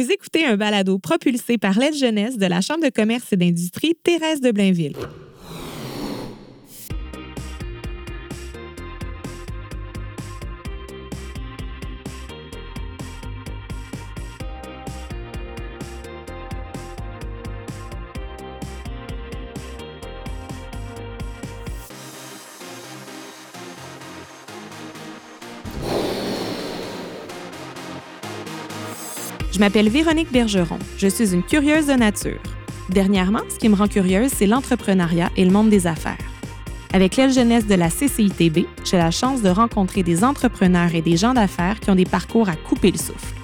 Vous écoutez un balado propulsé par l'aide jeunesse de la Chambre de commerce et d'industrie Thérèse de Blainville. Je m'appelle Véronique Bergeron. Je suis une curieuse de nature. Dernièrement, ce qui me rend curieuse, c'est l'entrepreneuriat et le monde des affaires. Avec l'aile jeunesse de la CCITB, j'ai la chance de rencontrer des entrepreneurs et des gens d'affaires qui ont des parcours à couper le souffle.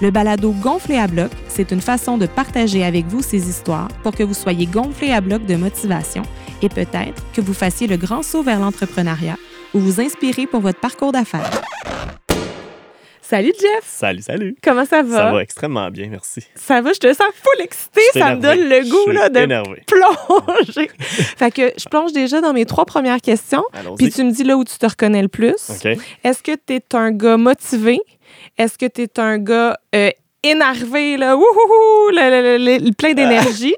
Le balado Gonflé à bloc, c'est une façon de partager avec vous ces histoires pour que vous soyez gonflé à bloc de motivation et peut-être que vous fassiez le grand saut vers l'entrepreneuriat ou vous inspirez pour votre parcours d'affaires. Salut Jeff! Salut, salut! Comment ça va? Ça va extrêmement bien, merci. Ça va, je te sens full suis ça me donne le goût là, de énervé. plonger. fait que je plonge déjà dans mes trois premières questions, puis tu me dis là où tu te reconnais le plus. Est-ce que tu es un gars motivé? Est-ce que tu es un gars euh, énervé, là, wouhouhou, le- le- le- le- plein d'énergie?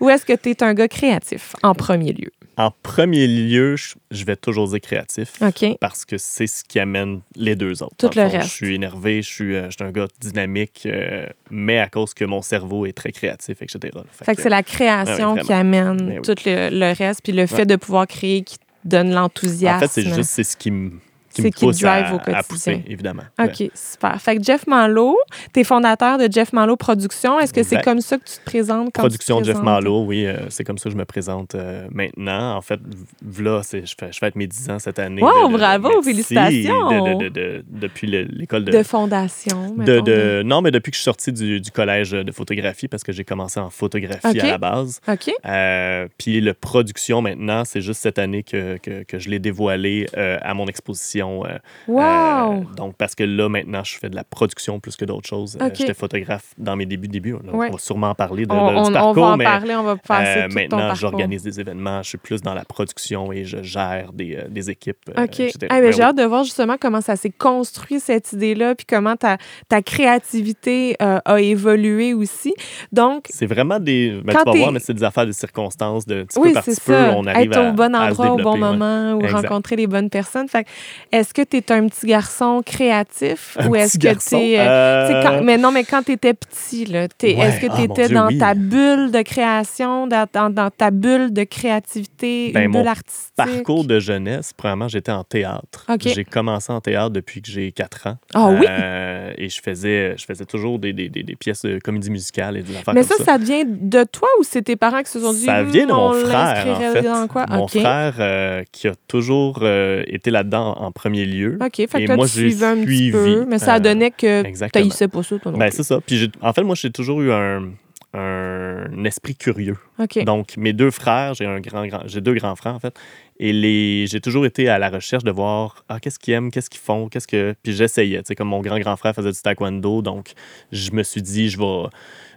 Ou est-ce que tu es un gars créatif en premier lieu? En premier lieu, je, vais toujours dire créatif. Parce que c'est ce qui amène les deux autres. Tout le fond, reste. Je suis énervé, je suis, euh, je suis un gars dynamique, euh, mais à cause que mon cerveau est très créatif, etc. Fait Fait que que- c'est la création Ah oui, qui amène oui. tout le, le reste, puis le fait de pouvoir créer qui donne l'enthousiasme. En fait, c'est juste c'est ce qui me, qui C'est me qui pousse drive à, au à quotidien. pousser, évidemment. OK, super. Fait que Jeff Malo, tu es fondateur de Jeff Malo Productions. Est-ce que c'est comme ça que tu te présentes quand Production tu te Jeff? Malo, oui, euh, c'est comme ça que je me présente euh, maintenant. En fait, là, je, fais, je fête mes 10 ans cette année. Wow, de- bravo, félicitations. de- de- de- de- depuis le- l'école de, De fondation. de, Non, mais depuis que je suis sorti du, du collège de photographie, parce que j'ai commencé en photographie à la base. OK. Euh, puis le production maintenant, c'est juste cette année que, que, que je l'ai dévoilé à mon exposition. Euh, Wow! euh, donc, parce que là, maintenant, je fais de la production plus que d'autres choses. Euh. J'étais photographe dans mes débuts, débuts. Ouais. On va sûrement en parler de, on, de- on- du on parcours, va en mais parler, on va passer tout maintenant, parcours. j'organise des événements. Je suis plus dans la production et je gère des, des équipes. OK. Ah, ben, Ben J'ai oui. hâte de voir justement comment ça s'est construit, cette idée-là, puis comment ta, ta créativité a évolué aussi. Donc, C'est vraiment des. Ben, tu vas voir, mais c'est des affaires de circonstances. De petit oui, peu par petit peu, on arrive Être à, au bon à se endroit au bon développer, ouais. moment ou Exact. rencontrer les bonnes personnes. Fait est-ce que tu es un petit garçon créatif Un ou est-ce que garçon, tu es. euh, mais non, mais quand tu étais petit, là, t'es- Ouais. est-ce que Ah, tu mon étais Dieu, dans oui. ta bulle de création, dans, dans- dans ta bulle de créativité, Ben, une mon bulle artistique? Parcours de jeunesse, premièrement, j'étais en théâtre. OK. J'ai commencé en théâtre depuis que j'ai 4 ans. Ah oui? Euh, et je faisais, je faisais toujours des, des, des, des pièces de comédie musicale et des affaires Mais comme ça, ça. ça vient de toi ou c'est tes parents qui se sont dit Ça vient de mon on frère, en fait. dans quoi? Mon OK. frère euh, qui a toujours euh, été là-dedans en premier lieu. OK, fait que toi, moi, tu suivais un petit suivi, peu, mais ça euh, donnait que tu sais pas ça, toi non Ben, c'est ça. Puis en fait, moi, j'ai toujours eu un, un esprit curieux. Donc, mes deux frères, j'ai un grand, grand j'ai deux grands frères en fait, et les, j'ai toujours été à la recherche de voir ah, qu'est-ce qu'ils aiment, qu'est-ce qu'ils font, qu'est-ce que. Puis j'essayais, tu sais, comme mon grand grand frère faisait du taekwondo, donc je me suis dit je vais,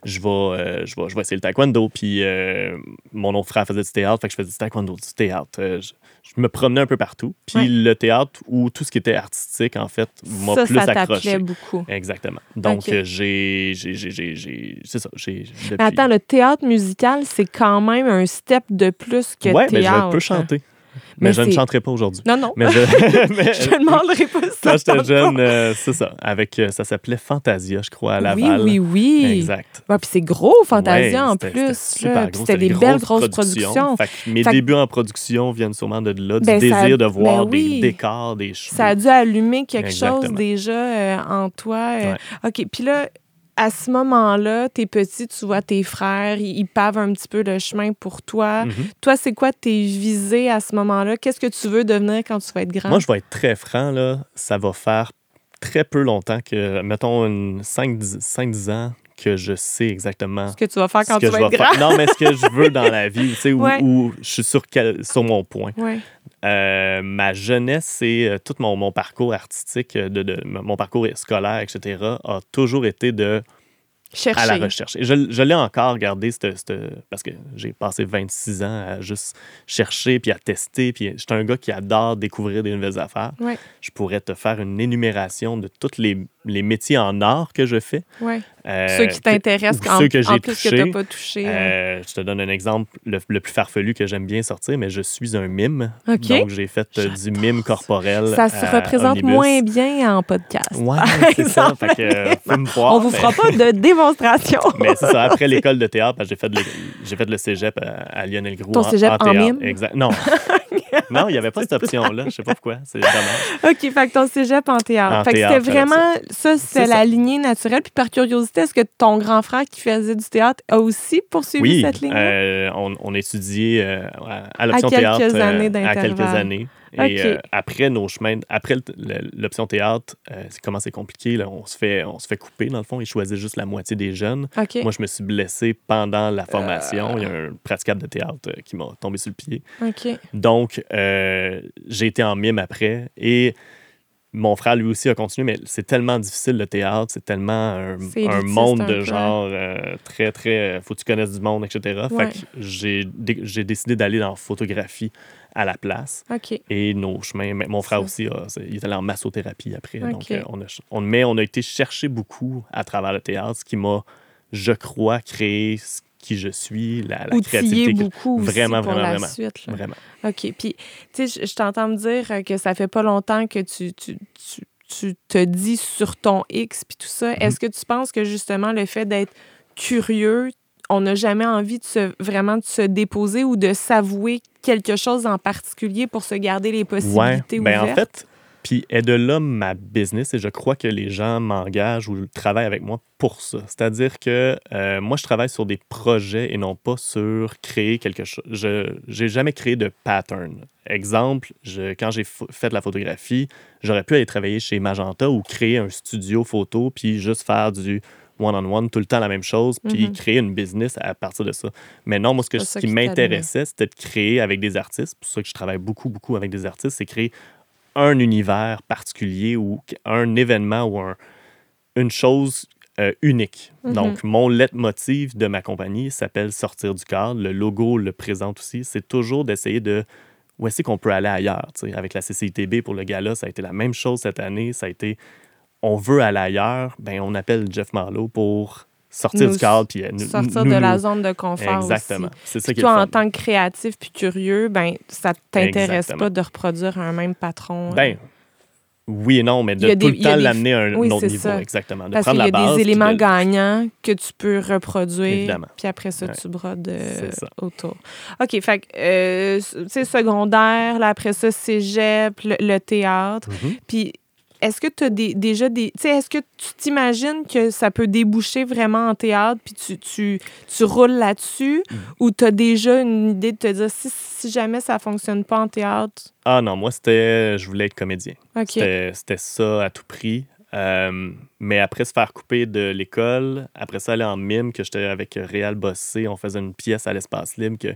je vais, euh, je vais, je vais essayer le taekwondo. Puis euh, mon autre frère faisait du théâtre, fait que je faisais du taekwondo, du théâtre. Euh, je, je me promenais un peu partout. Puis Ouais. le théâtre ou tout ce qui était artistique en fait m'a plus ça accroché. beaucoup. Exactement. Donc, Ok. euh, j'ai, j'ai, j'ai, j'ai, j'ai- c'est ça. Depuis... Mais attends, le théâtre musical, c'est quand même un step de plus que ouais, mais théâtre. je peux chanter. Mais Mais, je ne chanterai pas aujourd'hui. Non, non. Mais je, je te demanderai pas ça. quand j'étais jeune, euh, c'est ça. Avec, euh, ça s'appelait Fantasia, je crois, à Laval. Oui, oui, oui. Exact. Ouais, puis c'est gros, Fantasia, Ouais, en plus. C'était des, belles grosses productions. Fait que mes Fait débuts en production viennent sûrement de là, du Ben, désir de voir ben oui. des décors, des cheveux. Ça a dû allumer quelque chose déjà euh, en toi. euh. Ouais. OK, puis là, à ce moment-là, t'es petit, tu vois tes frères, ils, ils pavent un petit peu le chemin pour toi. Mhm. Toi, c'est quoi tes visées à ce moment-là? Qu'est-ce que tu veux devenir quand tu vas être grand? Moi, je vais être très franc, là. Ça va faire très peu longtemps que, mettons, une 5-10 ans que je sais exactement Ce que tu vas faire quand tu vas être grand? faire. Non, mais ce que je veux dans la vie, tu sais, où je suis sur, quel- sur mon point. Ouais. Euh, ma jeunesse, c'est euh, tout mon, mon parcours artistique, euh, de, de- mon parcours scolaire, etc., a toujours été de Chercher. à la recherche. Et je, je l'ai encore gardé, cette- cette- parce que j'ai passé 26 ans à juste chercher, puis à tester, puis j'étais un gars qui adore découvrir des nouvelles affaires. Ouais. Je pourrais te faire une énumération de tous les, les métiers en art que je fais. Ouais. Ceux qui t'intéressent, en, ceux que j'ai plus que tu pas touché. Euh, je te donne un exemple, le, plus farfelu que j'aime bien sortir, mais je suis un mime. Donc, j'ai fait du mime corporel. Ça se représente moins bien en podcast. Ouais, c'est ça. Fait que, me voir, On vous fera pas de démonstration. mais c'est ça. Après l'école de théâtre, j'ai fait, le, fait le cégep à, Lionel Groux. Ton cégep en, mime? Exact. Non. non, il n'y avait pas cette option-là. Je sais pas pourquoi. C'est dommage. OK, fait que ton cégep en théâtre. fait que c'était vraiment, ça, c'est la lignée naturelle. Puis par curiosité, est-ce que ton grand frère qui faisait du théâtre a aussi poursuivi cette ligne? Euh, on, on étudiait euh, à l'option théâtre euh, à quelques années. Et euh, après nos chemins, après l'option théâtre, c'est comment c'est compliqué. Là, on, se fait, on se fait couper, dans le fond. Ils choisissent juste la moitié des jeunes. Moi, je me suis blessé pendant la formation. Il y a un praticable de théâtre qui m'a tombé sur le pied. Donc, j'ai été en mime après. Et mon frère, lui aussi, a continué, mais c'est tellement difficile le théâtre, c'est tellement un, monde de genre euh, très, très. Faut que tu connaisses du monde, etc. Fait que j'ai, décidé d'aller dans la photographie à la place. Et nos chemins. Mon frère aussi, il est allé en massothérapie après. Donc, euh, on, a, on, mais on a été chercher beaucoup à travers le théâtre, ce qui m'a, je crois, créé qui je suis, la, la créativité. beaucoup vraiment, pour vraiment, la vraiment, suite. Vraiment. OK. Puis, tu sais, je t'entends me dire que ça fait pas longtemps que tu, tu, tu, tu te dis sur ton X puis tout ça. Est-ce que tu penses que justement le fait d'être curieux, on n'a jamais envie de se, vraiment de se déposer ou de s'avouer quelque chose en particulier pour se garder les possibilités ouais. En fait, puis est de là ma business et je crois que les gens m'engagent ou travaillent avec moi pour ça. C'est-à-dire que euh, moi, je travaille sur des projets et non pas sur créer quelque chose. Je n'ai jamais créé de pattern. Exemple, je, quand j'ai fait de la photographie, j'aurais pu aller travailler chez Magenta ou créer un studio photo puis juste faire du one-on-one, tout le temps la même chose, puis mm-hmm. créer une business à partir de ça. Mais non, moi, ce, que, ce qui m'intéressait, c'était de créer avec des artistes. C'est pour ça que je travaille beaucoup, beaucoup avec des artistes, c'est créer un univers particulier ou un événement ou une chose euh, unique. Mm-hmm. Donc, mon leitmotiv de ma compagnie s'appelle Sortir du cadre. Le logo le présente aussi. C'est toujours d'essayer de où est-ce qu'on peut aller ailleurs. Avec la CCITB pour le gala, ça a été la même chose cette année. Ça a été on veut aller ailleurs, ben on appelle Jeff Marlowe pour sortir du cadre puis euh, sortir de la zone de confort exactement. C'est ça qui toi en tant que créatif puis curieux ben ça t'intéresse pas de reproduire un même patron ben oui et non, mais de tout le temps l'amener à un autre niveau, exactement. De Parce qu'il y a des éléments gagnants que tu peux reproduire, Évidemment. puis après ça, tu brodes euh, autour. OK, fait euh, tu secondaire, là, après ça, cégep, le, le théâtre, mm-hmm. puis est-ce que tu as déjà des. Tu sais, est-ce que tu t'imagines que ça peut déboucher vraiment en théâtre, puis tu, tu, tu roules là-dessus, mm. ou tu as déjà une idée de te dire si, si jamais ça fonctionne pas en théâtre? Ah non, moi, c'était. Je voulais être comédien. C'était ça à tout prix. Euh, mais après se faire couper de l'école, après ça aller en mime, que j'étais avec Réal Bossé, on faisait une pièce à l'espace libre que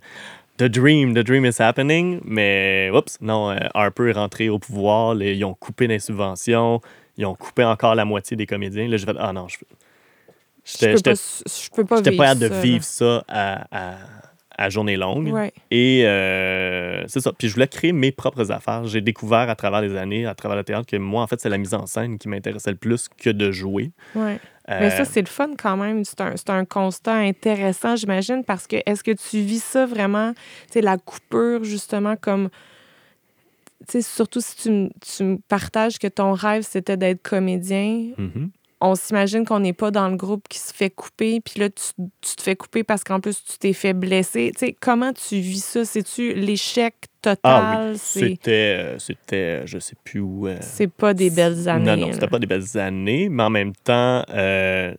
The Dream, The Dream is happening, mais oups, non, euh, Harper est rentré au pouvoir, ils ont coupé les subventions, ils ont coupé encore la moitié des comédiens. Là, j'ai fait, ah non, je, je peux pas, J'étais pas de vivre ça à, à, journée longue. Et euh, c'est ça. Puis je voulais créer mes propres affaires. J'ai découvert à travers les années, à travers le théâtre, que moi, en fait, c'est la mise en scène qui m'intéressait le plus que de jouer. Ouais. Mais ça, euh, c'est le fun quand même. C'est un, un, constat intéressant, j'imagine, parce que est-ce que tu vis ça vraiment, tu la coupure, justement, comme. Tu sais, surtout si tu, tu me partages que ton rêve, c'était d'être comédien. Mm-hmm on s'imagine qu'on n'est pas dans le groupe qui se fait couper, puis là, tu, te fais couper parce qu'en plus, tu t'es fait blesser. Tu sais, comment tu vis ça? C'est-tu l'échec total? Ah oui, c'était, euh, c'était, je sais plus où... Euh, c'est pas des belles années. Non, non, c'était pas des belles années, mais en même temps... Euh,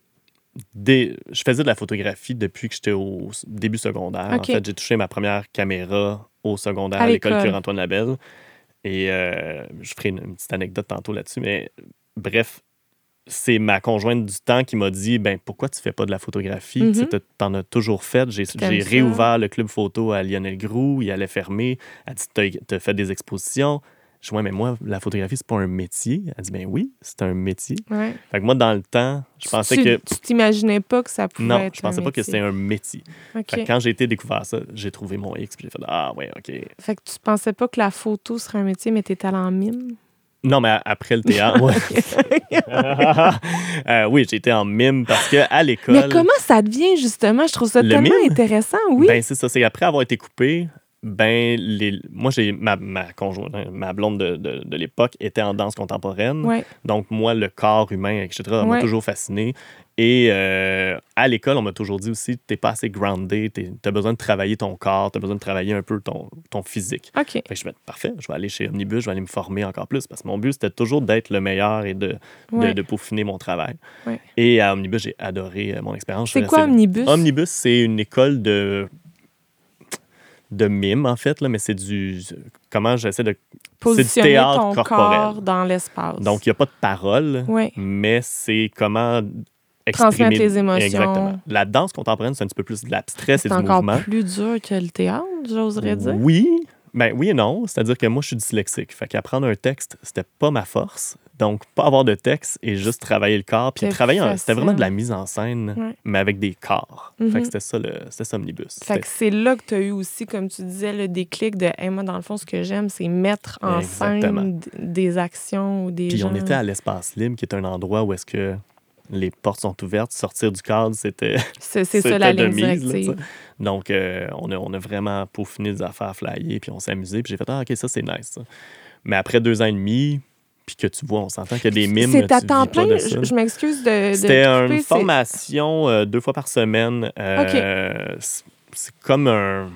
je faisais de la photographie depuis que j'étais au début secondaire. En fait, j'ai touché ma première caméra au secondaire à, l'école Cure-Antoine Labelle. Et je ferai une, petite anecdote tantôt là-dessus. Mais bref, c'est ma conjointe du temps qui m'a dit ben pourquoi tu fais pas de la photographie? Mm-hmm. Tu en as toujours fait j'ai réouvert le club photo à Lionel Groux il allait fermer elle dit tu as fait des expositions je dis, ouais, mais moi, la photographie, c'est pas un métier. Elle dit, ben oui, c'est un métier. Fait que moi, dans le temps, je pensais que. Tu t'imaginais pas que ça pouvait non, être. Non, je pensais pas que c'était un métier. quand j'ai été découvert ça, j'ai trouvé mon X, puis j'ai fait, ah ouais, OK. Fait que tu pensais pas que la photo serait un métier, mais t'es allé en mime? Non, mais après le théâtre. Euh, oui, été en mime parce que à l'école. Mais comment ça devient, justement? Je trouve ça Le tellement mime? intéressant, oui. Ben, c'est ça. C'est après avoir été coupé, ben, les... moi, j'ai ma, ma conjointe, hein, ma blonde de, de, de l'époque était en danse contemporaine. Ouais. Donc, moi, le corps humain, etc., m'a Ouais. toujours fasciné. Et euh, à l'école, on m'a toujours dit aussi, t'es pas assez groundé, tu as besoin de travailler ton corps, tu as besoin de travailler un peu ton, ton physique. OK. Fait que je me dis, parfait, je vais aller chez Omnibus, je vais aller me former encore plus parce que mon but, c'était toujours d'être le meilleur et de, de- Ouais. de, peaufiner mon travail. Ouais. Et à Omnibus, j'ai adoré euh, mon expérience. C'est quoi Omnibus? Omnibus, c'est une école de de mime, en fait, là, mais c'est du... Comment j'essaie de... Positionner théâtre ton corporel. corps dans l'espace. Donc, il n'y a pas de parole, Oui. mais c'est comment Transmettre les émotions. Exactement. La danse contemporaine, c'est un petit peu plus de l'abstrait, c'est c'est du encore mouvement. plus dur que le théâtre, j'oserais dire. Oui, ben oui et non. C'est-à-dire que moi, je suis dyslexique. Fait qu'apprendre un texte, c'était pas ma force. Donc, pas avoir de texte et juste travailler le corps. Puis C'est travailler, en- c'était vraiment de la mise en scène, Ouais. mais avec des corps. Fait Mhm. que c'était ça, le, c'était ça Omnibus. Fait que c'est là que tu as eu aussi, comme tu disais, le déclic de hey, moi, dans le fond, ce que j'aime, c'est mettre en Exactement. scène des actions ou des Puis gens. on était à l'espace libre, qui est un endroit où est-ce que les portes sont ouvertes. Sortir du cadre, c'était C'est ça la ligne mise. Donc, euh, on, a, on a vraiment peaufiné des affaires flyées, puis on s'est amusé. Puis j'ai fait, ah, OK, ça, c'est nice. ça. Mais après deux ans et demi, puis que tu vois, on s'entend qu'il y a des mimes. C'est à temps plein. Je, je m'excuse de. de C'était une formation euh, deux fois par semaine. Euh, C'est comme un.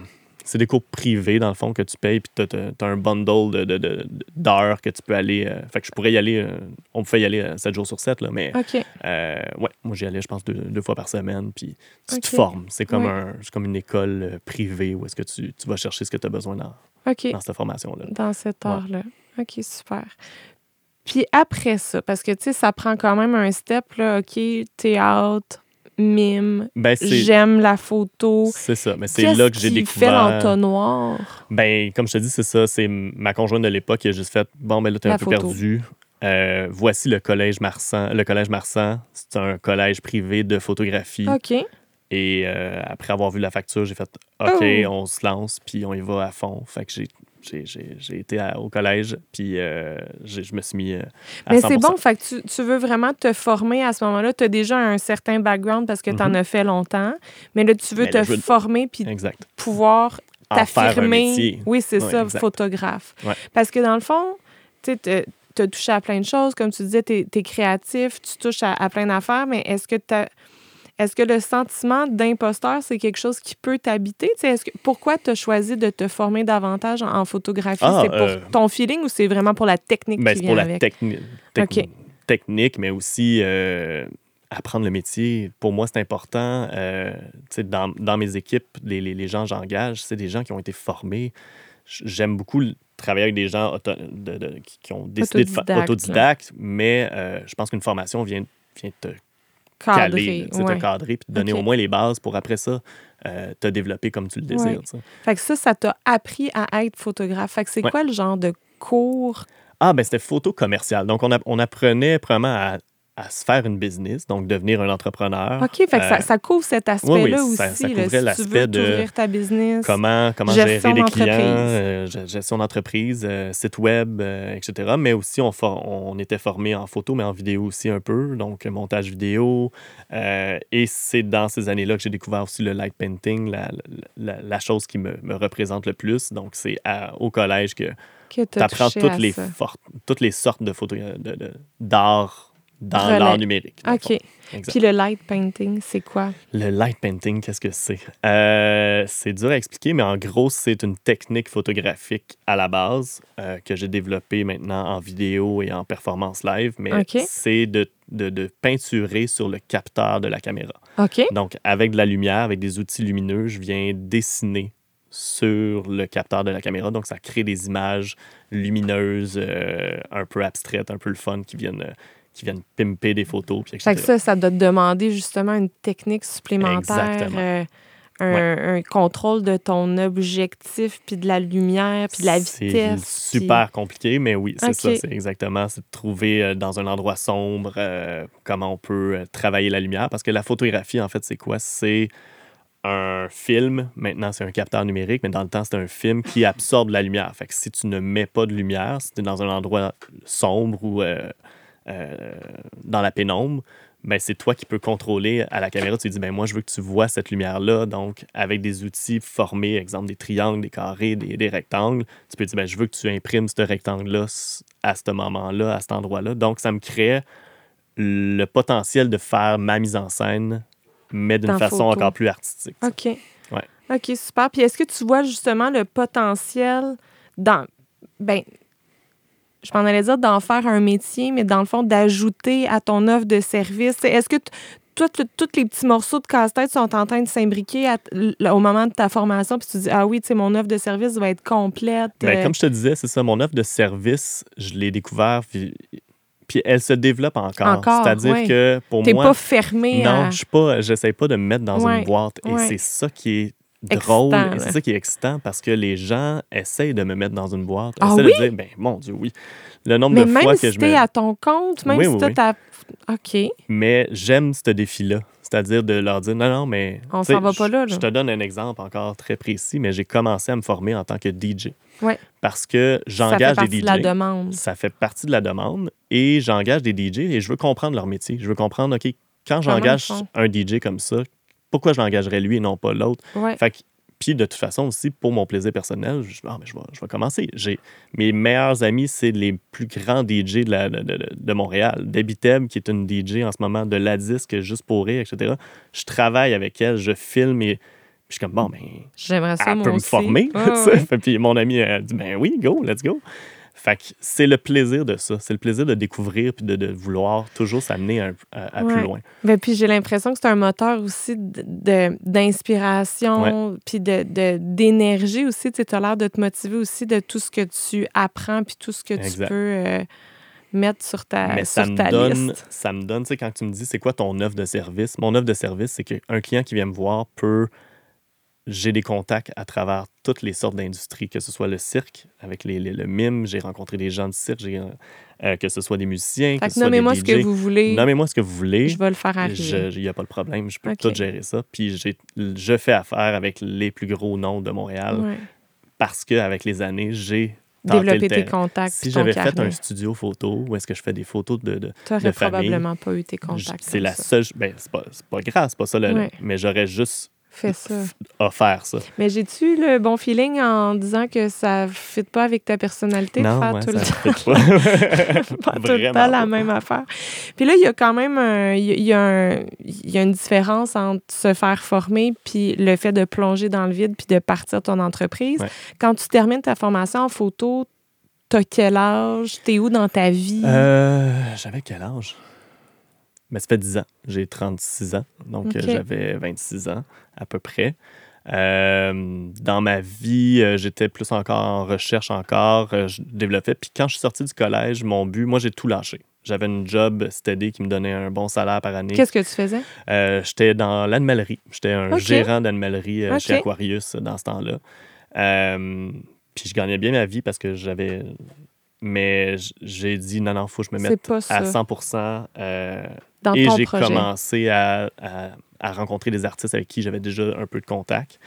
C'est des cours privés, dans le fond, que tu payes, puis tu as, un bundle de- de- de- d'heures que tu peux aller. euh, fait que je pourrais y aller. euh, on me fait y aller 7 jours sur 7, là, mais OK. euh, ouais, moi j'y allais, je pense, deux, deux fois par semaine, puis tu te formes. C'est comme, Ouais. un, c'est comme une école euh, privée où est-ce que tu, tu vas chercher ce que tu as besoin dans, dans cette formation-là. Dans cet Ouais. art-là. OK, super. Puis après ça, parce que, tu sais, ça prend quand même un step, là, OK, théâtre, mime, Ben, j'aime la photo. c'est ça, mais c'est là que j'ai qui découvert. fait l'entonnoir? Ben, comme je te dis, c'est ça. C'est ma conjointe de l'époque qui a juste fait Bon, ben là, t'es un peu perdu. Euh, voici le collège Marsan. Le collège Marsan, c'est un collège privé de photographie. OK. Et euh, après avoir vu la facture, j'ai fait OK, Oh! on se lance, puis on y va à fond. Fait que j'ai. J'ai, été à- au collège, puis euh, je me suis mis euh, à Mais 100%. c'est bon, fait que tu, tu veux vraiment te former à ce moment-là. Tu as déjà un certain background parce que tu en Mhm. as fait longtemps. Mais là, tu veux te veux- former puis Exact. pouvoir t'affirmer. Oui, c'est Ouais, ça, exact. photographe. Ouais. Parce que dans le fond, tu as touché à plein de choses. Comme tu disais, tu es, créatif, tu touches à, à plein d'affaires, mais est-ce que tu Est-ce que le sentiment d'imposteur, c'est quelque chose qui peut t'habiter? Est-ce que, pourquoi tu as choisi de te former davantage en, en photographie? Ah, c'est pour euh, ton feeling ou c'est vraiment pour la technique Ben, qui c'est vient pour la avec? techni- tec- OK. technique, mais aussi euh, apprendre le métier. Pour moi, c'est important. Euh, dans, dans mes équipes, les, les, les gens que j'engage, c'est des gens qui ont été formés. J'aime beaucoup le- travailler avec des gens auto- de- de- qui, ont décidé de faire autodidacte, mais euh, je pense qu'une formation vient, vient te Sais, ouais. te cadrer, puis te donner au moins les bases pour après ça euh, te développer comme tu le désires. Ouais. Fait que ça, ça t'a appris à être photographe. Fait que c'est Ouais. quoi le genre de cours? Ah, ben c'était photo commerciale. Donc, on, a- on apprenait vraiment à, à se faire une business, donc devenir un entrepreneur. OK, fait que ça, Euh, ça couvre cet aspect-là oui, aussi. ça- ça couvrait l'aspect de ta business. Comment, comment Gestion gérer les clients, euh, ge- gestion d'entreprise, euh, site web, etc. Mais aussi, on, for- on était formé en photo, mais en vidéo aussi un peu, donc montage vidéo. Et c'est dans ces années-là que j'ai découvert aussi le light painting, la, la- la chose qui me, me représente le plus. Donc, c'est au collège que que tu apprends toutes les, toutes les sortes de photos de- de- d'art dans Relais. l'art numérique. dans OK. Puis le light painting, c'est quoi? Le light painting, qu'est-ce que c'est? Euh, c'est dur à expliquer, mais en gros, c'est une technique photographique à la base euh, que j'ai développée maintenant en vidéo et en performance live, mais c'est de, de, de peinturer sur le capteur de la caméra. OK. Donc, avec de la lumière, avec des outils lumineux, je viens dessiner sur le capteur de la caméra. Donc, ça crée des images lumineuses, euh, un peu abstraites, un peu le fun, qui viennent, qui viennent pimper des photos. Puis etc. Fait que ça, ça doit te demander justement une technique supplémentaire, euh, un, un contrôle de ton objectif, puis de la lumière, puis de la C'est vitesse. puis- super compliqué, mais oui, c'est ça, c'est exactement. C'est de trouver euh, dans un endroit sombre euh, comment on peut travailler la lumière. Parce que la photographie, en fait, c'est quoi? C'est un film, maintenant c'est un capteur numérique, mais dans le temps c'était un film qui absorbe la lumière. Fait que si tu ne mets pas de lumière, si tu es dans un endroit sombre ou euh, euh, dans la pénombre, ben c'est toi qui peux contrôler à la caméra. Tu dis, ben moi je veux que tu vois cette lumière-là. Donc avec des outils formés, exemple des triangles, des carrés, des, des rectangles, tu peux dire, ben je veux que tu imprimes ce rectangle-là à ce moment-là, à cet endroit-là. Donc ça me crée le potentiel de faire ma mise en scène mais d'une façon photo. encore plus artistique. OK. Ouais. OK, super. Puis est-ce que tu vois justement le potentiel dans. Ben, je m'en allais dire d'en faire un métier, mais dans le fond, d'ajouter à ton offre de service. Est-ce que tous les petits morceaux de casse-tête sont en train de s'imbriquer au moment de ta formation, puis tu dis, ah oui, tu sais, mon offre de service va être complète. Bien, comme je te disais, c'est ça, mon offre de service, je l'ai découvert, puis puis elle se développe encore. encore C'est-à-dire que pour T'es moi. pas fermé. Non, à... je suis pas. J'essaie pas de me mettre dans une boîte. Et c'est ça qui est drôle. C'est ça qui est excitant parce que les gens essayent de me mettre dans une boîte. Ah oui? de dire, ben mon Dieu, oui. Le nombre Mais de même fois si que je me. à ton compte, même Oui, si oui, t'as oui. ta. OK. Mais j'aime ce défi-là. C'est-à-dire de leur dire non, non, mais. On s'en va pas là, là. Je te donne un exemple encore très précis, mais j'ai commencé à me former en tant que DJ. Ouais. Parce que Ça fait j'engage partie des DJ. de la demande. ça fait partie de la demande et j'engage des DJ et je veux comprendre leur métier. Je veux comprendre, OK, quand j'engage un DJ comme ça, pourquoi je l'engagerais lui et non pas l'autre? Ouais. Fait que, puis de toute façon aussi, pour mon plaisir personnel, je, ah, mais je, vais, je vais commencer. J'ai, mes meilleurs amis, c'est les plus grands DJ de, la- de, de- de Montréal. Debbie Teb, qui est une DJ en ce moment de la disque, juste pour rire, etc. Je travaille avec elle, je filme et je suis comme, bon, ben, J'aimerais ça, elle moi peut me former. Ouais, ouais. Puis mon ami a dit ben oui, go, let's go. Fait que c'est le plaisir de ça. C'est le plaisir de découvrir puis de, de vouloir toujours s'amener à, à- à Ouais. plus loin. Ben, puis j'ai l'impression que c'est un moteur aussi de- de- d'inspiration, puis de, de- d'énergie aussi. Tu as l'air de te motiver aussi de tout ce que tu apprends, puis tout ce que tu peux euh, mettre sur ta, Mais sur ça me ta donne, liste. ça me donne, tu sais, quand tu me dis c'est quoi ton offre de service, mon offre de service, c'est qu'un client qui vient me voir peut. J'ai des contacts à travers toutes les sortes d'industries, que ce soit le cirque, avec les, les- le mime, j'ai rencontré des gens du cirque, euh, que ce soit des musiciens, Fait que nommez-moi ce que vous voulez. Nommez-moi ce que vous voulez. Je vais le faire arriver. Il n'y a pas de problème, je peux tout gérer ça. Puis j'ai- je fais affaire avec les plus gros noms de Montréal Ouais. parce qu'avec les années, j'ai Développer tes contacts. Si j'avais fait un studio photo où est-ce que je fais des photos de. de de probablement pas eu tes contacts. c'est la ça. seule. Ben, c'est pas, c'est pas grave, c'est pas ça, le, Ouais. mais j'aurais juste Fais ça. offert ça. Mais j'ai-tu le bon feeling en disant que ça ne fit pas avec ta personnalité de non, faire ouais, tout le temps? pas. pas tout le temps la même affaire. Puis là, il y a quand même un- y a, il y a un- il y a une différence entre se faire former puis le fait de plonger dans le vide puis de partir ton entreprise. Ouais. Quand tu termines ta formation en photo, t'as quel âge? T'es où dans ta vie? Euh, j'avais quel âge? Mais ça fait 10 ans. J'ai 36 ans. Donc, j'avais 26 ans à peu près. Euh, dans ma vie, euh, j'étais plus encore en recherche encore. euh, je développais. Puis quand je suis sorti du collège, mon but, moi, j'ai tout lâché. J'avais une job steady qui me donnait un bon salaire par année. Qu'est-ce que tu faisais? J'étais dans l'animalerie. J'étais un gérant d'animalerie chez. Aquarius dans ce temps-là. Puis je gagnais bien ma vie parce que j'avais. Mais j'ai dit non, non, faut que je me mette à 100 euh, Dans et j'ai commencé à, à- à rencontrer des artistes avec qui j'avais déjà un peu de contact.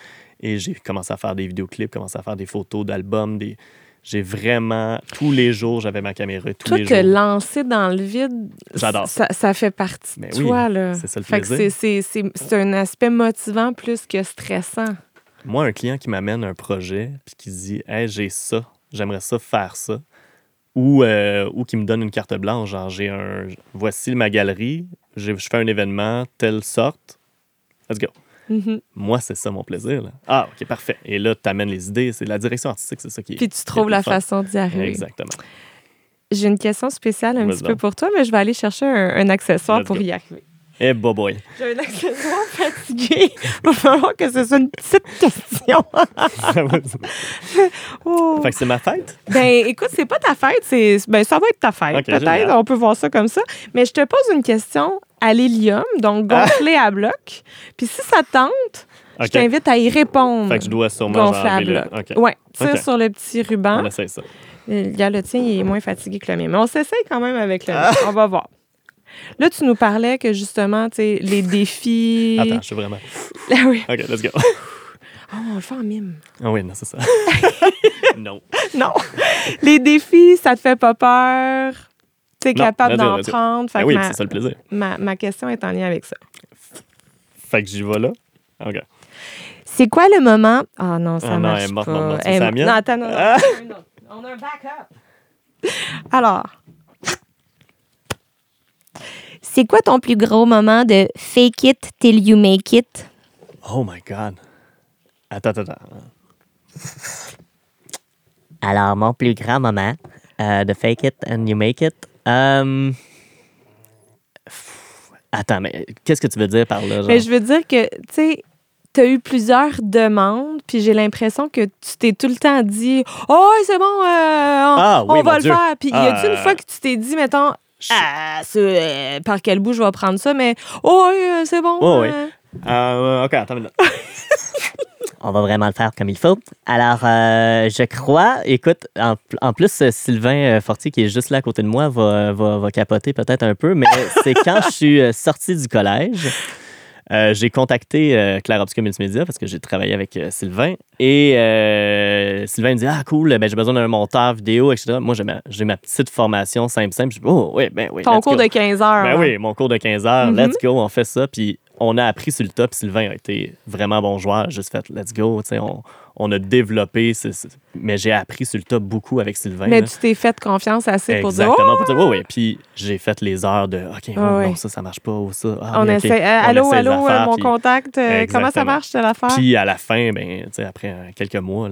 Et j'ai commencé à faire des vidéoclips, commencé à faire des photos d'albums. Des... J'ai vraiment, tous les jours, j'avais ma caméra. Tous Toi, les te jours. lancer dans le vide, ça, ça fait partie Mais de oui, toi. là. c'est ça le Fait plaisir. c'est un aspect motivant plus que stressant. Moi, un client qui m'amène un projet puis qui dit Hey, j'ai ça, j'aimerais ça faire ça. Ou, euh, ou qui me donne une carte blanche, genre j'ai un. Voici ma galerie, je fais un événement, telle sorte. Let's go. Mhm. Moi, c'est ça mon plaisir. là. Ah, ok, parfait. Et là, tu amènes les idées. C'est la direction artistique, c'est ça qui est. Puis tu trouves la fun. façon d'y arriver. Exactement. J'ai une question spéciale un petit peu pour toi, mais je vais aller chercher un, un accessoire Let's pour go. y arriver. Eh, boy, boy. J'ai un accessoire fatigué. Il va falloir que ce soit une petite question. Oh. fait que c'est ma fête? Ben, écoute, c'est pas ta fête, c'est ben ça va être ta fête. Peut-être, on peut voir ça comme ça. Mais je te pose une question à l'hélium, donc gonflé à bloc. Puis si ça te tente, je t'invite à y répondre. Fait que je dois sûrement gonflé à le. bloc. Ouais, tire sur le petit ruban. On essaie ça. Il y a le tien, il est moins fatigué que le mien. Mais on s'essaye quand même avec le Ah. mien. On va voir. Là, tu nous parlais que justement, tu sais, les défis. Attends, je suis vraiment. Ah oui. OK, let's go. Oh, on le fait en mime. Ah oui, non, c'est ça. non. Non. Les défis, ça te fait pas peur? Tu es Non, capable d'en prendre? Fait que oui, c'est ça le plaisir. ma, ma question est en lien avec ça. Fait que j'y vais là? OK. C'est quoi le moment? Ah non, ça Ah non, marche elle est morte, pas. morte. C'est Elle-? Non, attends, non, non, Ah! On a un backup. Alors. C'est quoi ton plus gros moment de fake it till you make it? Oh my God. Attends, attends, attends. Alors, mon plus grand moment euh, de Fake It and You Make It. Pff, Attends, mais qu'est-ce que tu veux dire par là? Genre? Mais je veux dire que, tu sais, tu as eu plusieurs demandes, puis j'ai l'impression que tu t'es tout le temps dit Oh, c'est bon, euh, on, Ah, oui, on va le Dieu. faire. Puis y a-tu Ah, une fois que tu t'es dit, mettons, ah, euh, par quel bout je vais prendre ça, mais oh, oui, euh, c'est bon. Oh, oui. euh. Euh, OK, attends une minute. on va vraiment le faire comme il faut. Alors, euh, je crois, écoute, en, en plus, Sylvain Fortier, qui est juste là à côté de moi, va, va, va capoter peut-être un peu, mais c'est quand je suis sorti du collège. Euh, j'ai contacté euh, Claire Obscure Multimédia parce que j'ai travaillé avec euh, Sylvain. Et euh, Sylvain me dit Ah, cool, ben, j'ai besoin d'un monteur vidéo, etc. Moi, j'ai ma, j'ai ma petite formation simple, simple. Je dis Oh, oui, ben oui. Ton cours go. de 15 heures. Ben là. oui, mon cours de 15 heures, Mhm. let's go, on fait ça. Puis on a appris sur le top. Sylvain a été vraiment bon joueur. Juste fait, let's go. tu sais, On, on a développé, mais j'ai appris sur le top beaucoup avec Sylvain. Mais là. tu t'es fait confiance assez pour dire Exactement. Oh, pour dire, oui, oui. Puis j'ai fait les heures de, OK, oh, Ah non, ça, ça marche pas, ou ça. ah, on oui, essaie. euh, On allô, essaie allô, euh, affaires, mon puis- contact, euh, comment ça marche, telle affaire? Puis à la fin, ben, tu sais, après quelques mois,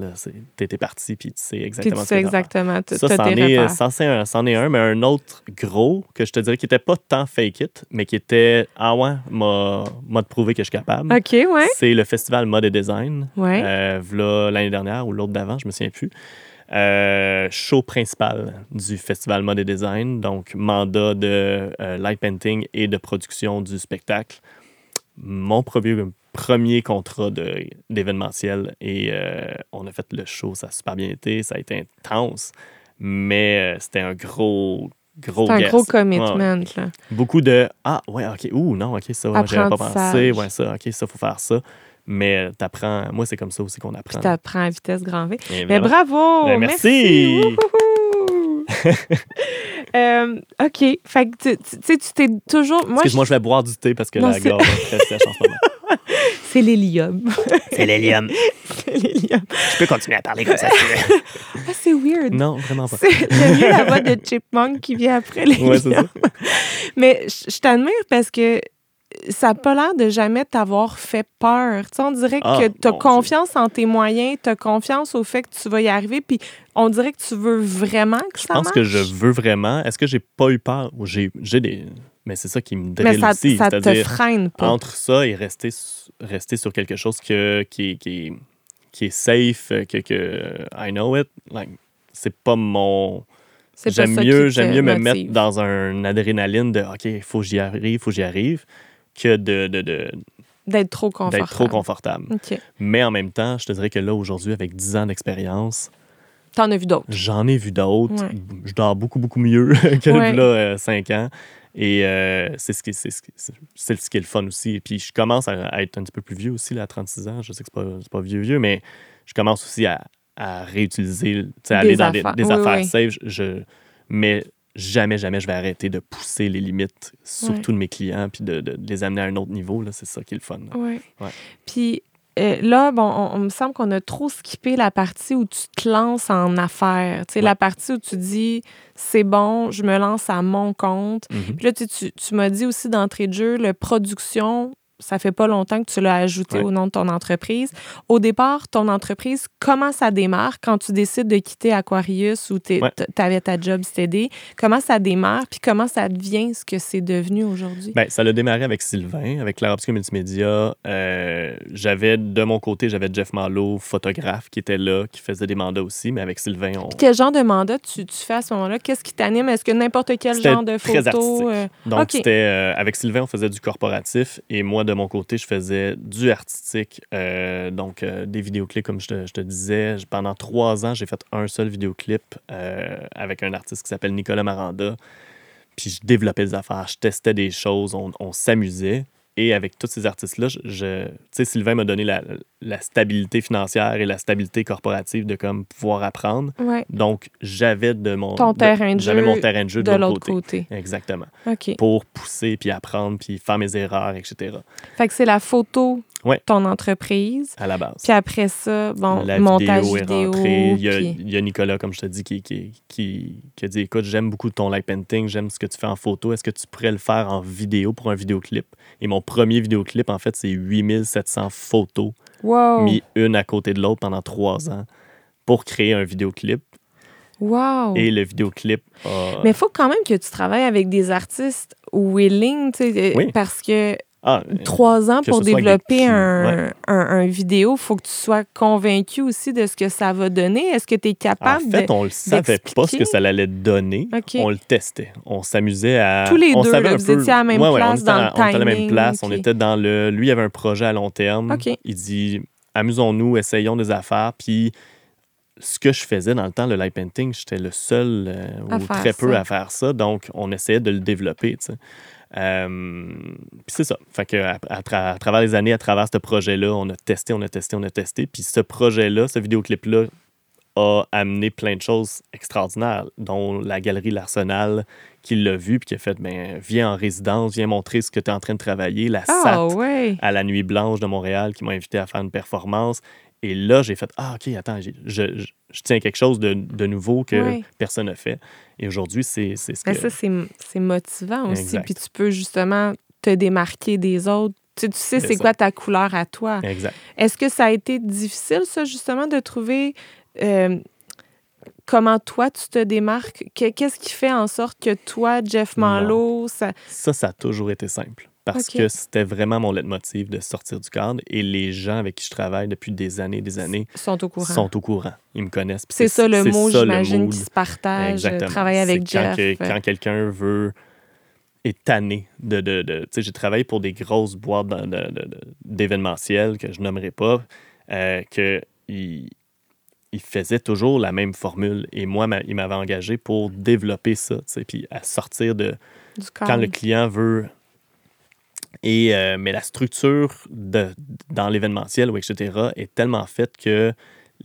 t'étais parti, puis tu sais Puis exactement tu ce sais exactement. tu- Ça, c'en tes est, un, c'en est un, mais un autre gros que je te dirais qui était pas tant fake it, mais qui était Ah ouais, m'a m'a prouvé que je suis capable. OK, ouais. C'est le festival Mode et Design. Ouais. Euh, v'là l'année dernière ou l'autre d'avant, je me souviens plus. Euh, show principal du festival Mode et Design, donc mandat de euh, light painting et de production du spectacle. Mon premier, premier contrat d'événementiel et euh, on a fait le show, ça a super bien été, ça a été intense, mais euh, c'était un gros, gros un guess. gros ouais. commitment, là. Beaucoup de Ah, ouais, ok, ouh, non, ok, ça, j'avais pas pensé, ouais, ça, ok, ça, faut faire ça. Mais t'apprends, moi, c'est comme ça aussi qu'on apprend. Puis t'apprends à vitesse grand V. Mais voilà. bravo! Ben, merci. Wouhou! Euh, OK. Fait que tu tu- tu sais, tu t'es toujours. Moi, Excuse-moi, je vais boire du thé parce que Non, la gorge est très sèche en ce moment. c'est l'hélium. c'est l'hélium. C'est l'hélium. Je peux continuer à parler comme ça tu. Ah, c'est weird. Non, vraiment pas. C'est- J'aime mieux la voix de Chipmunk qui vient après l'hélium. Ouais. Mais je t'admire parce que ça n'a pas l'air de jamais t'avoir fait peur. Tu sais, on dirait Ah, que tu as confiance en tes moyens, tu as confiance au fait que tu vas y arriver, puis on dirait que tu veux vraiment que Je ça pense marche. que je veux vraiment. Est-ce que j'ai pas eu peur? J'ai j'ai des. Mais c'est ça qui me Mais drille ça, aussi. ça te freine pas. entre ça et rester, rester sur quelque chose que, qui, est- qui, qui est safe, euh, que, que I know it, like, c'est pas mon. J'aime ça mieux, j'aime mieux me motive. mettre dans un adrénaline de OK, il faut que j'y arrive, faut que j'y arrive, que de, de, de- D'être trop confortable. d'être trop confortable. Mais en même temps, je te dirais que là, aujourd'hui, avec 10 ans d'expérience, T'en as vu d'autres. j'en ai vu d'autres. Ouais. Je dors beaucoup, beaucoup mieux que Ouais. là, 5 ans. Et euh, c'est ce, qui, c'est, ce qui, c'est- c'est ce qui est le fun aussi. Et puis, je commence à, être un petit peu plus vieux aussi, là, à 36 ans. Je sais que c'est pas, c'est pas vieux, vieux, mais je commence aussi à, à réutiliser, tu sais, à Des aller dans des- affaires. des, Oui, affaires oui. safe. Je- mais jamais, jamais je vais arrêter de pousser les limites, surtout de mes clients, puis de, de- de les amener à un autre niveau. C'est ça qui est le fun. Oui. Ouais. Puis euh, là, bon, on, on me semble qu'on a trop skippé la partie où tu te lances en affaires. Tu sais, Ouais. la partie où tu dis, c'est bon, je me lance à mon compte. Mhm. Puis là, tu, tu, tu m'as dit aussi d'entrée de jeu, le production, ça fait pas longtemps que tu l'as ajouté Ouais. au nom de ton entreprise. Au départ, ton entreprise, comment ça démarre? Quand tu décides de quitter Aquarius ou tu Ouais. avais ta job steady? Comment ça démarre? Puis comment ça devient ce que c'est devenu aujourd'hui? Ben, ça a démarré avec Sylvain, avec Claire Obscure Multimédia. Euh, j'avais, de mon côté, j'avais Jeff Marlowe, photographe, qui était là, qui faisait des mandats aussi, mais avec Sylvain, on... Quel genre de mandat tu, tu fais à ce moment-là? Qu'est-ce qui t'anime? Est-ce que n'importe quel C'était genre de très photo? artistique. euh, Donc, c'était euh, avec Sylvain, on faisait du corporatif et moi, de mon côté, je faisais du artistique. Euh, donc, euh, des vidéoclips, comme je te, disais. Pendant trois ans, j'ai fait un seul vidéoclip euh, avec un artiste qui s'appelle Nicolas Maranda. Puis, je développais des affaires, je testais des choses, on, s'amusait. Et avec tous ces artistes-là, je, sais, Sylvain m'a donné la, la stabilité financière et la stabilité corporative de comme pouvoir apprendre. Ouais. Donc, j'avais de mon Ton de- terrain de j'avais jeu mon terrain de jeu De de, l'autre côté. Exactement. Pour pousser, puis apprendre, puis faire mes erreurs, etc. Fait que c'est la photo, Ouais. ton entreprise. À la base. Puis après ça, bon, la montage vidéo est vidéo. rentrée. Il y, a, puis- il y a Nicolas, comme je te dis, qui, qui, qui, qui a dit Écoute, j'aime beaucoup ton light painting, j'aime ce que tu fais en photo. Est-ce que tu pourrais le faire en vidéo pour un vidéoclip? Et mon premier vidéoclip, en fait, c'est 8700 photos Wow. mis une à côté de l'autre pendant trois ans pour créer un vidéoclip. Wow. Et le vidéoclip a. Mais il faut quand même que tu travailles avec des artistes willing, tu sais, Oui. parce que Ah, euh, trois ans pour développer un, ouais. un, un vidéo, il faut que tu sois convaincu aussi de ce que ça va donner. Est-ce que tu es En capable fait, de... on le savait pas ce que ça allait donner. On le testait. On s'amusait à. Tous les on deux, là, vous peu- étiez à la même Ouais, place on était dans à- le On était à la même timing, place. On OK. était dans le. Lui, avait un projet à long terme. Il dit amusons-nous, essayons des affaires. Puis ce que je faisais dans le temps, le light painting, j'étais le seul euh, ou très peu ça. à faire ça. Donc, on essayait de le développer. Euh, c'est ça. Fait que travers les années, à travers ce projet-là, on a testé, on a testé, on a testé. Puis ce projet-là, ce vidéoclip-là, a amené plein de choses extraordinaires, dont la galerie L'Arsenal qui l'a vu puis qui a fait ben, viens en résidence, viens montrer ce que tu es en train de travailler. La Ah SAT ouais. à la Nuit Blanche de Montréal qui m'a invité à faire une performance. Et là, j'ai fait Ah, OK, attends, je, je, je tiens quelque chose de, de nouveau que Ouais. personne n'a fait. Et aujourd'hui, c'est c'est ce que. Mais ça, c'est c'est motivant aussi. Exact. Puis tu peux justement te démarquer des autres. Tu, sais, tu sais, C'est quoi ta couleur à toi. Exact. Est-ce que ça a été difficile, ça, justement, de trouver euh, comment toi, tu te démarques? Que- Qu'est-ce qui fait en sorte que toi, Jeff. Manlow, ça... Ça, ça a toujours été simple. Parce que c'était vraiment mon leitmotiv de sortir du cadre. Et les gens avec qui je travaille depuis des années et des années sont au courant? sont au courant. Ils me connaissent. C'est ça le mot, j'imagine, qui se partage, euh, Exactement. travailler avec quand Jeff. que- quand quelqu'un veut est tanné de. de, de- tu sais, j'ai travaillé pour des grosses boîtes d'événementiels que je nommerai pas, euh, que ils faisaient toujours la même formule. Et moi, ma- il m'avait engagé pour développer ça, tu sais, puis à sortir de quand le client veut. Et, euh, mais la structure de, dans l'événementiel, ou etc., est tellement faite que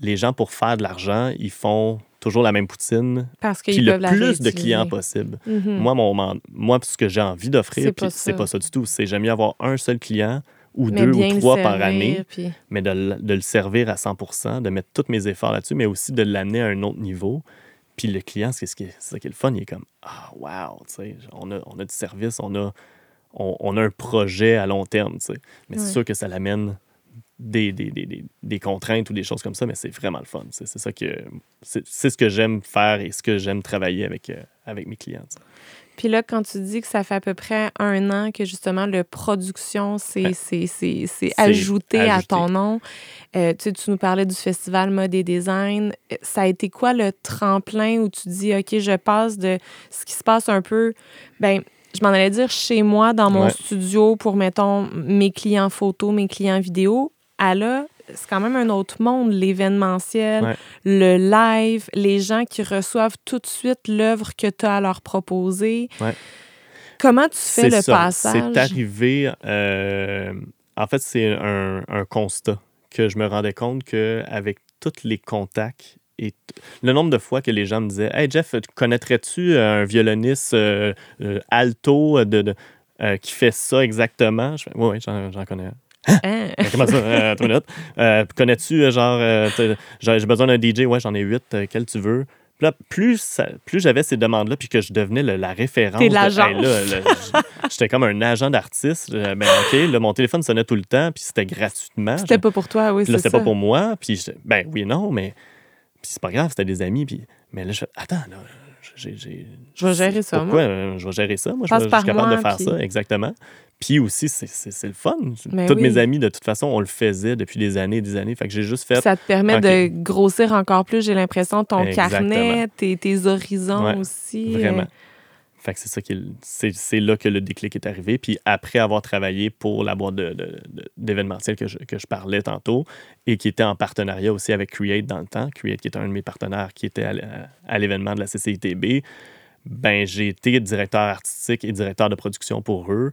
les gens, pour faire de l'argent, ils font toujours la même poutine, Parce qu'ils le plus de clients possible. Mhm. Moi, mon, moi, ce que j'ai envie d'offrir, C'est puis pas ça du tout. C'est j'aime mieux avoir un seul client ou Mais deux ou trois par année, puis- mais de, le- de le servir à 100% de mettre tous mes efforts là-dessus, mais aussi de l'amener à un autre niveau. Puis le client, c'est ce qui est, c'est ça qui est le fun, il est comme Ah, wow, tu sais, on a, on a du service, on a, on, on a un projet à long terme, tu sais. Mais Ouais. c'est sûr que ça l'amène des, des, des, des, des contraintes ou des choses comme ça, mais c'est vraiment le fun. C'est c'est ça que c'est c'est ce que j'aime faire et ce que j'aime travailler avec, euh, avec mes clients. Puis là, quand tu dis que ça fait à peu près un an que justement le production s'est Ouais. C'est ajouté, à ajouté. ton nom, euh, tu, sais, tu nous parlais du festival Mode et Design. Euh, Ça a été quoi le tremplin où tu dis, OK, je passe de ce qui se passe un peu, ben je m'en allais dire chez moi, dans mon Ouais. studio, pour, mettons, mes clients photos, mes clients vidéo, à là, c'est quand même un autre monde, l'événementiel, Ouais. le live, les gens qui reçoivent tout de suite l'œuvre que tu as à leur proposer. Ouais. Comment tu fais le ça. passage? C'est arrivé. euh, en fait, c'est un, un constat que je me rendais compte qu'avec tous les contacts et le nombre de fois que les gens me disaient Hey Jeff, connaîtrais-tu un violoniste euh, euh, alto de, de- euh, qui fait ça exactement Je fais, Oui, oui, j'en j'en connais Hein? Euh, Comment ça? Euh, attends une minute. Euh, Connais-tu, euh, genre, euh, j'ai besoin d'un DJ? Ouais, j'en ai huit. quel tu veux? Puis là, plus, ça- plus j'avais ces demandes-là, puis que je devenais le- la référence. T'es de- l'agent. Hey, j- J'étais comme un agent d'artiste. Ben, OK, là, mon téléphone sonnait tout le temps, puis c'était gratuitement. C'était pas pour toi, oui, c'est c'était ça. pas pour moi. Puis, ben oui et non, mais. Puis c'est pas grave, c'était des amis. Puis, mais là, je fais, attends, là, j'ai. j'ai- Je vais gérer ça, Pourquoi je vais gérer ça? Moi, je, Passe suis capable moi, de faire puis- ça, exactement. Puis aussi, c'est- le fun. Ben Toutes oui. mes amies, de toute façon, on le faisait depuis des années et des années. Fait que j'ai juste fait. Ça te permet de grossir encore plus, j'ai l'impression, ton Exactement. carnet, tes, tes horizons Ouais, aussi. Vraiment. Fait que c'est ça qui est c'est là que le déclic est arrivé. Puis après avoir travaillé pour la boîte d'événementiel que je, que je parlais tantôt et qui était en partenariat aussi avec Create dans le temps, Create qui était un de mes partenaires qui était à l'événement de la CCITB, ben j'ai été directeur artistique et directeur de production pour eux.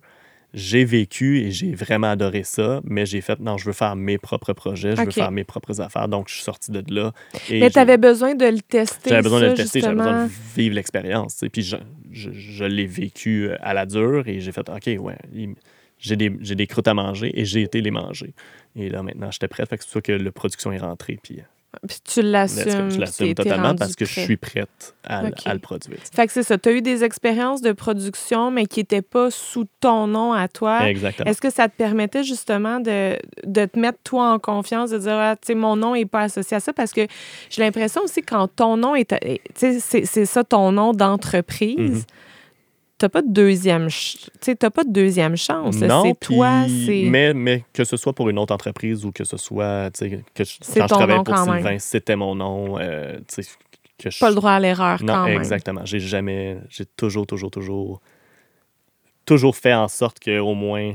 J'ai vécu et j'ai vraiment adoré ça, mais j'ai fait, non, je veux faire mes propres projets, je veux faire mes propres affaires. Donc, je suis sorti de là. et Mais tu avais besoin de le tester. j'avais besoin de le tester, j'avais besoin de vivre l'expérience. Puis je, je, je l'ai vécu euh, à la dure et j'ai fait OK, ouais, j'ai des, des croûtes à manger et j'ai été les manger. Et là, maintenant, j'étais prête. Fait que c'est pour ça que la production est rentrée. Puis Puis tu l'assumes. je l'assume totalement parce que je suis prête à, le produire? Fait que c'est ça. Tu as eu des expériences de production, mais qui n'étaient pas sous ton nom à toi. Exactement. Est-ce que ça te permettait justement de, de te mettre toi en confiance, de dire, ah, tu sais, mon nom n'est pas associé à ça? Parce que j'ai l'impression aussi quand ton nom est, tu sais, c'est ça ton nom d'entreprise. Mhm. T'as pas de deuxième, t'as pas de deuxième chance. Non, c'est toi, c'est. Mais, mais que ce soit pour une autre entreprise ou que ce soit, tu sais, que je, quand je travaillais pour Sylvain, c'était mon nom. euh, que je, Pas le droit à l'erreur Non, quand même. exactement. J'ai jamais, j'ai toujours, toujours, toujours, toujours fait en sorte qu'au moins,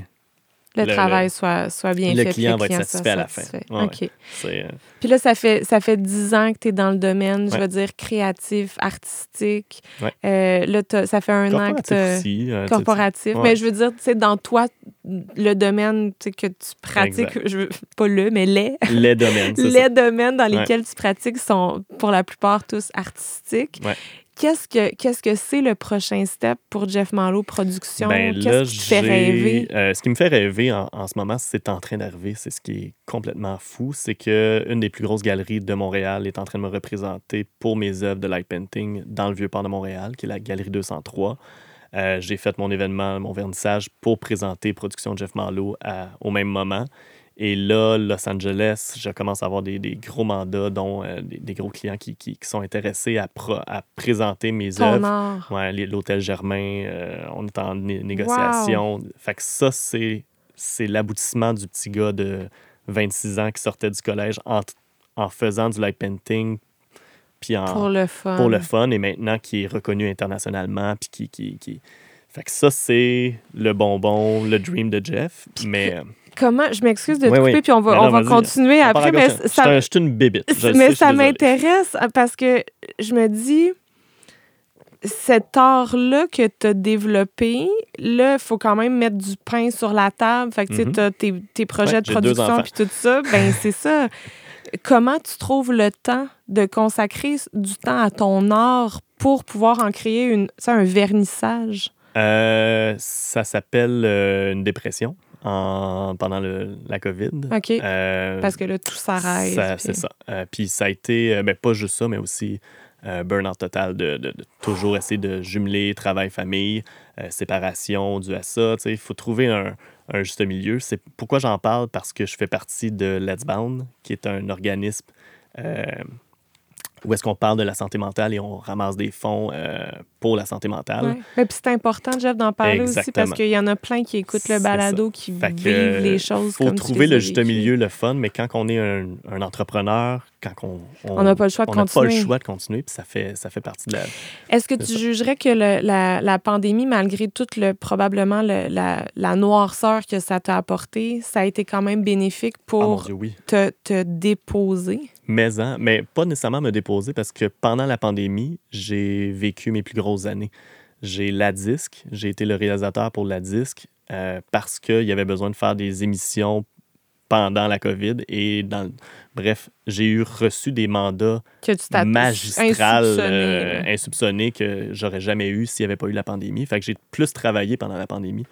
Le, Le- travail soit, soit bien le fait. puis client va être satisfait à la fin. Ouais, OK. euh, Puis là, ça fait, ça fait 10 ans que tu es dans le domaine, je Ouais. veux dire, créatif, artistique. Ouais. Euh, là, ça fait un an que corporatif tu corporatif. Ouais. Mais je veux dire, tu sais, dans toi, le domaine que tu pratiques, je veux, pas le, mais les, Les domaines, les ça. domaines dans lesquels tu pratiques sont pour la plupart tous artistiques. Qu'est-ce que qu'est-ce que c'est le prochain step pour Jeff Marlowe Production? Ben Qu'est-ce qui te fait rêver? euh, ce qui me fait rêver en, en ce moment, c'est en train d'arriver. C'est ce qui est complètement fou. C'est que une des plus grosses galeries de Montréal est en train de me représenter pour mes œuvres de light painting dans le Vieux-Port de Montréal, qui est la Galerie 203. Euh, j'ai fait mon événement, mon vernissage pour présenter Production de Jeff Marlowe à- au même moment. Et là, Los Angeles, je commence à avoir des, des gros mandats, dont euh, des, des gros clients qui, qui- qui sont intéressés à, pro- à présenter mes œuvres. Ouais, l'hôtel Germain, euh, on est en né- négociation. Fait que ça, c'est, l'aboutissement du petit gars de 26 ans qui sortait du collège en, faisant du light painting, puis en, Pour le fun. pour le fun, et maintenant qui est reconnu internationalement, puis qui... qui, qui- Fait que ça, c'est le bonbon, le dream de Jeff. Mais, Comment, je m'excuse de te Oui, couper, oui. puis on va, on va continuer on après, mais hein. ça, Je suis une bébite. je le sais, mais ça m'intéresse parce que je me dis, cet art-là que tu as développé, là, il faut quand même mettre du pain sur la table. Fait que, tu sais, Mhm. t'as tes, tes projets Ouais, de production puis tout ça. Ben, c'est ça. Comment tu trouves le temps de consacrer du temps à ton art pour pouvoir en créer une, un vernissage? Euh, ça s'appelle euh, une dépression en, pendant le- la COVID. OK. Euh, Parce que là, tout s'arrête. ça- puis- C'est ça. Euh, puis ça a été, euh, ben, pas juste ça, mais aussi burn-out total de, de- de toujours essayer de jumeler travail-famille, séparation due à ça. Il faut trouver un, un juste milieu. C'est pourquoi j'en parle, parce que je fais partie de Let's Bound, qui est un organisme où est-ce qu'on parle de la santé mentale et on ramasse des fonds euh, pour la santé mentale. Ouais. Mais puis c'est important, Jeff, d'en parler aussi parce qu'il y en a plein qui écoutent le balado, qui vivent les choses faut comme tu trouver les le juste milieu, le fun, mais quand on est un, un entrepreneur, quand on n'a pas le choix de on n'a pas continuer. le choix de continuer, puis ça fait, ça fait partie de la. Est-ce que tu ça. jugerais que le- la, la pandémie, malgré tout le probablement le- la, la noirceur que ça t'a apporté, ça a été quand même bénéfique mon pour Dieu, oui. te, te déposer? Mais, hein, mais pas nécessairement me déposer parce que pendant la pandémie, j'ai vécu mes plus grosses années. J'ai la disque, j'ai été le réalisateur pour la disque euh, parce qu'il y avait besoin de faire des émissions pendant la COVID et dans bref, j'ai eu reçu des mandats magistrales euh, insoupçonnés que j'aurais jamais eu s'il n'y avait pas eu la pandémie. Fait que j'ai plus travaillé pendant la pandémie.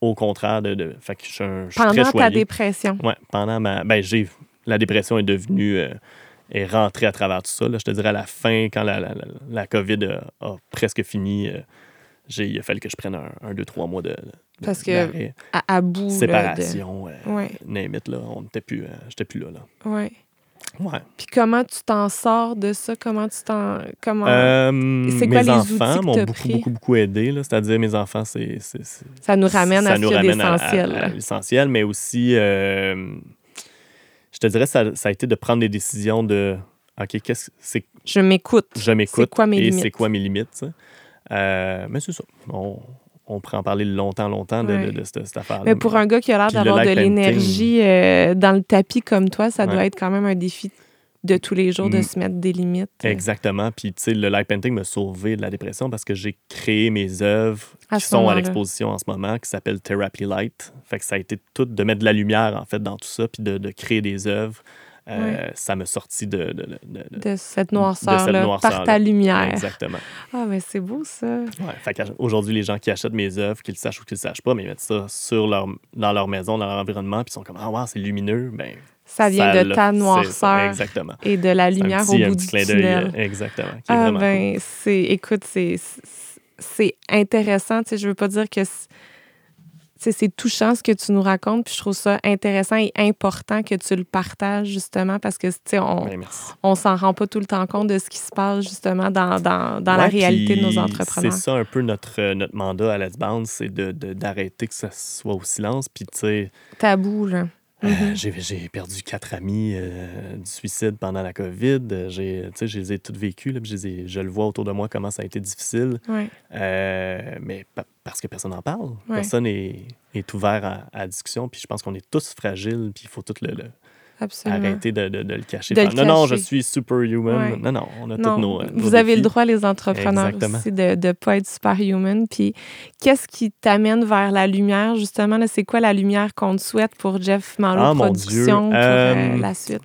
Au contraire de, de fait que je suis Pendant très ta dépression. Ouais, pendant ma. Ben, j'ai. La dépression est devenue. euh, est rentrée à travers tout ça. là. Je te dirais à la fin, quand la, la, la- la COVID a, a presque fini, euh, j'ai, il a fallu que je prenne un, un deux, trois mois de. Parce que. À, à bout. là, de- Séparation, euh, Ouais, là. On n'était plus. euh, j'étais plus là, là. ouais. Ouais. Puis comment tu t'en sors de ça? Comment tu t'en. Comment. Euh, c'est quoi mes les outils enfants m'ont beaucoup, beaucoup, beaucoup aidé. là. C'est-à-dire, mes enfants, c'est. c'est- c'est- ça nous ramène ça à là. l'essentiel, mais aussi, euh, je te dirais, ça, ça a été de prendre des décisions de, OK, qu'est-ce c'est, Je m'écoute. je m'écoute quoi mes et limites? c'est quoi mes limites. Euh, mais c'est ça. On, on pourrait en parler longtemps, longtemps de, Ouais. de- de cette, cette affaire-là. Mais pour un gars qui a l'air d'avoir de l'énergie euh, dans le tapis comme toi, ça doit être quand même un défi de tous les jours de Mm. se mettre des limites. Exactement. Puis, tu sais, le light painting m'a sauvé de la dépression parce que j'ai créé mes œuvres À qui sont à l'exposition en ce moment, qui s'appellent Therapy Light. Fait que ça a été tout de mettre de la lumière, en fait, dans tout ça, puis de, de créer des œuvres. Euh, Ça m'a sorti de, de, de- cette noirceur-là, par ta lumière. Exactement. Ah, mais c'est beau, ça. Ouais, fait qu'aujourd'hui, les gens qui achètent mes œuvres, qu'ils sachent ou qu'ils le sachent pas, mais ils mettent ça sur leur, dans leur maison, dans leur environnement, puis ils sont comme Ah, wow, c'est lumineux. Ben, Ça vient de ta noirceur Exactement. et de la lumière petit- au un bout petit du tunnel. euh, Exactement. qui est Ah, vraiment ben, c'est. Écoute, c'est. C'est intéressant. Tu sais, je veux pas dire que. C'est- touchant ce que tu nous racontes, puis je trouve ça intéressant et important que tu le partages, justement, parce que, tu sais, on, s'en rend pas tout le temps compte de ce qui se passe, justement, dans, dans, dans la réalité de nos entrepreneurs. C'est ça un peu notre, euh, notre mandat à Bounce, c'est de- de- d'arrêter que ça soit au silence. Puis, tu sais, Tabou, là. Euh, Mhm. j'ai, j'ai perdu quatre amis euh, du suicide pendant la COVID. Euh, J'ai, je les ai toutes vécues. Là, je, ai- je le vois autour de moi comment ça a été difficile. Ouais. Euh, mais pa- parce que personne n'en parle. Ouais. Personne est, est ouvert à, à la discussion. Puis je pense qu'on est tous fragiles. Puis il faut tout le, le- Absolument. arrêter de, de- de le cacher. De le Faire, non, non, je suis superhuman. Ouais. Non, non, on a Non, tous nos. euh, nos vous avez le droit, les entrepreneurs Exactement. aussi, de ne pas être superhuman. Puis, qu'est-ce qui t'amène vers la lumière, justement? C'est quoi la lumière qu'on te souhaite pour Jeff Malo Ah, Productions pour euh, Euh, la suite?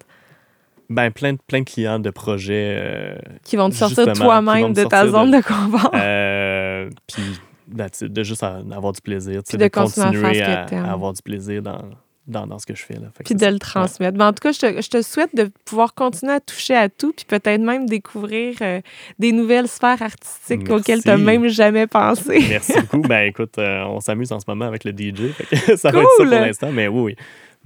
Ben, plein, de- plein de clients de projets. euh, Qui vont te sortir toi-même me de ta zone de- confort. Puis de juste avoir du plaisir. de de continuer à faire continuer ce que à, à avoir du plaisir dans, dans, dans ce que je fais. Là. Fait puis de le transmettre. Ben, en tout cas, je te, je te souhaite de pouvoir continuer à toucher à tout, puis peut-être même découvrir euh, des nouvelles sphères artistiques Merci. auxquelles tu n'as même jamais pensé. Merci beaucoup. Ben écoute, euh, on s'amuse en ce moment avec le DJ. ça va être ça pour l'instant, mais oui, oui.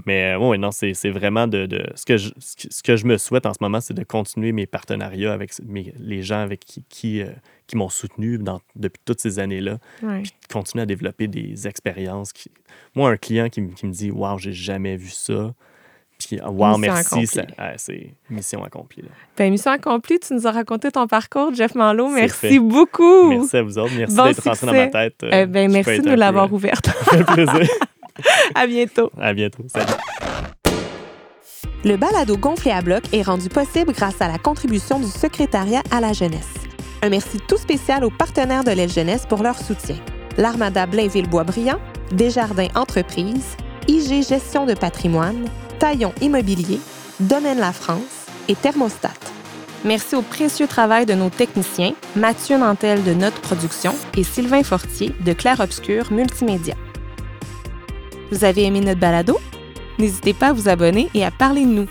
Mais euh, oui, non, c'est vraiment de. de- ce, que je, ce que- ce que je me souhaite en ce moment, c'est de continuer mes partenariats avec mes- les gens avec qui, qui, euh, qui m'ont soutenu dans- depuis toutes ces années-là. Ouais. puis de continuer à développer des expériences. Qui... Moi, un client qui, me- qui me dit Waouh, j'ai jamais vu ça. Puis, Waouh, Mission merci, ah, c'est mission accomplie. là. Ben, mission accomplie, tu nous as raconté ton parcours, Jeff Malo. C'est Merci fait. beaucoup. Merci à vous autres. Merci Bon d'être rentré dans ma succès. tête. Euh, Eh ben, merci de nous l'avoir euh, ouverte. ça fait plaisir. à bientôt. À bientôt. Salut. Le balado gonflé à bloc est rendu possible grâce à la contribution du secrétariat à la jeunesse. Un merci tout spécial aux partenaires de l'aile jeunesse pour leur soutien. L'Armada Blainville-Boisbriand, Desjardins Entreprises, IG Gestion de patrimoine, Taillon Immobilier, Domaine La France et Thermostat. Merci au précieux travail de nos techniciens, Mathieu Nantel de Note Production et Sylvain Fortier de Clair Obscur Multimédia. Vous avez aimé notre balado? N'hésitez pas à vous abonner et à parler de nous.